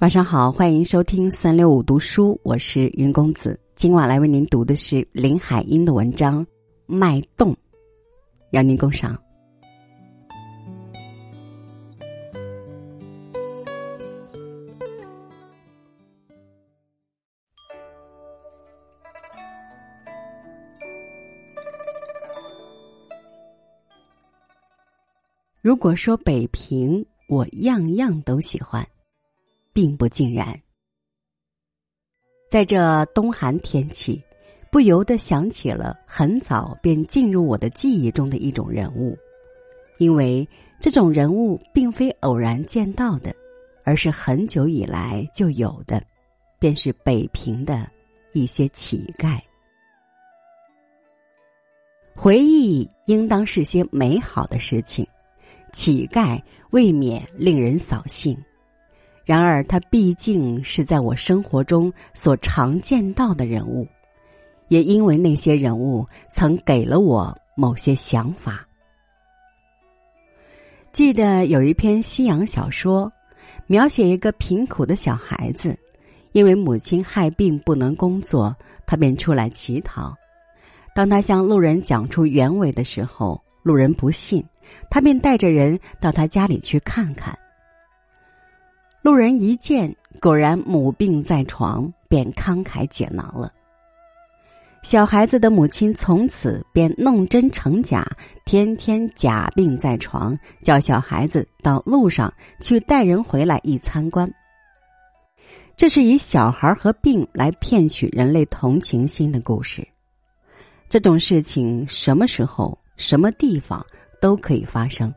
晚上好，欢迎收听三六五读书，我是云公子。今晚来为您读的是林海音的文章《脉动》，邀您共赏。如果说北平，我样样都喜欢。并不尽然，在这冬寒天气，不由得想起了很早便进入我的记忆中的一种人物，因为这种人物并非偶然见到的，而是很久以来就有的，便是北平的一些乞丐。回忆应当是些美好的事情，乞丐未免令人扫兴。然而，他毕竟是在我生活中所常见到的人物，也因为那些人物曾给了我某些想法。记得有一篇西洋小说，描写一个贫苦的小孩子，因为母亲害病不能工作，他便出来乞讨。当他向路人讲出原委的时候，路人不信，他便带着人到他家里去看看。路人一见，果然母病在床，便慷慨解囊了。小孩子的母亲从此便弄真成假，天天假病在床，叫小孩子到路上去带人回来一参观。这是以小孩和病来骗取人类同情心的故事。这种事情什么时候、什么地方都可以发生，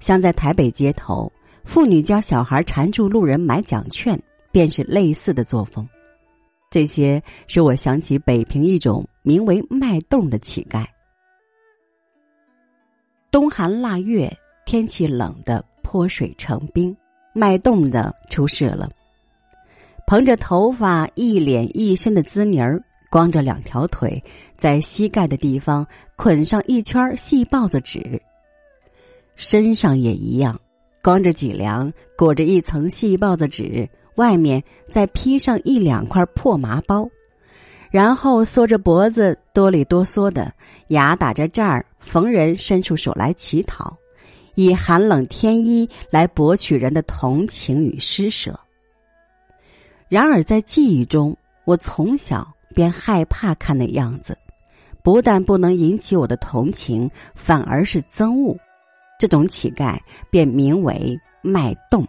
像在台北街头。妇女教小孩缠住路人买奖券，便是类似的作风。这些使我想起北平一种名为卖冻的乞丐。冬寒腊月，天气冷的泼水成冰，卖冻的出事了。蓬着头发、一脸一身的滋泥儿，光着两条腿，在膝盖的地方捆上一圈细豹子纸，身上也一样。光着脊梁，裹着一层细豹子纸，外面再披上一两块破麻包，然后缩着脖子，哆里哆嗦的，牙打着这儿，逢人伸出手来乞讨，以寒冷天衣来博取人的同情与施舍。然而在记忆中，我从小便害怕看那样子，不但不能引起我的同情，反而是憎恶。这种乞丐便名为卖冻。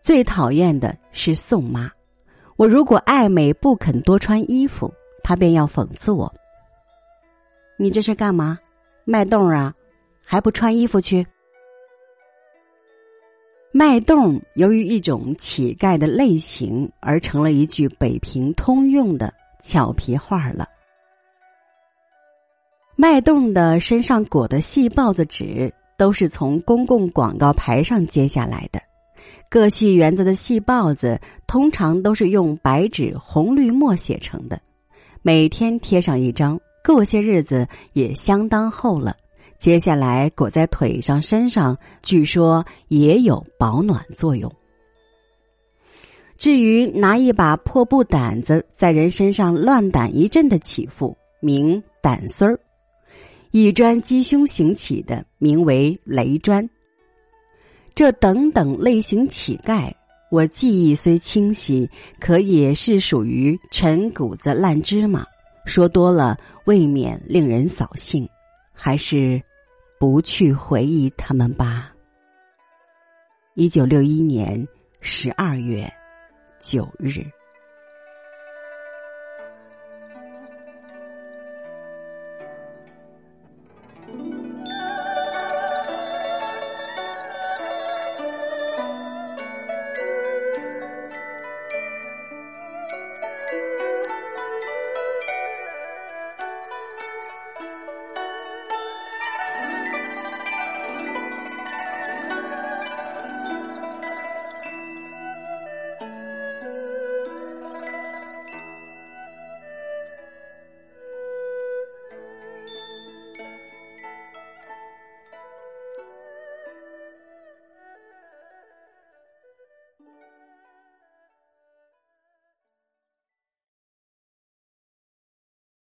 最讨厌的是宋妈，我如果爱美不肯多穿衣服，她便要讽刺我：“你这是干嘛？卖冻啊？还不穿衣服去？”卖冻由于一种乞丐的类型，而成了一句北平通用的俏皮话了。卖冻的身上裹的细豹子纸，都是从公共广告牌上揭下来的。各系园子的细豹子，通常都是用白纸红绿墨写成的，每天贴上一张，过些日子也相当厚了。接下来裹在腿上、身上，据说也有保暖作用。至于拿一把破布掸子在人身上乱掸一阵的起伏，名掸丝儿。以砖击胸行乞的，名为雷砖。这等等类型乞丐，我记忆虽清晰，可也是属于陈谷子烂芝麻，说多了未免令人扫兴，还是不去回忆他们吧。一九六一年十二月九日。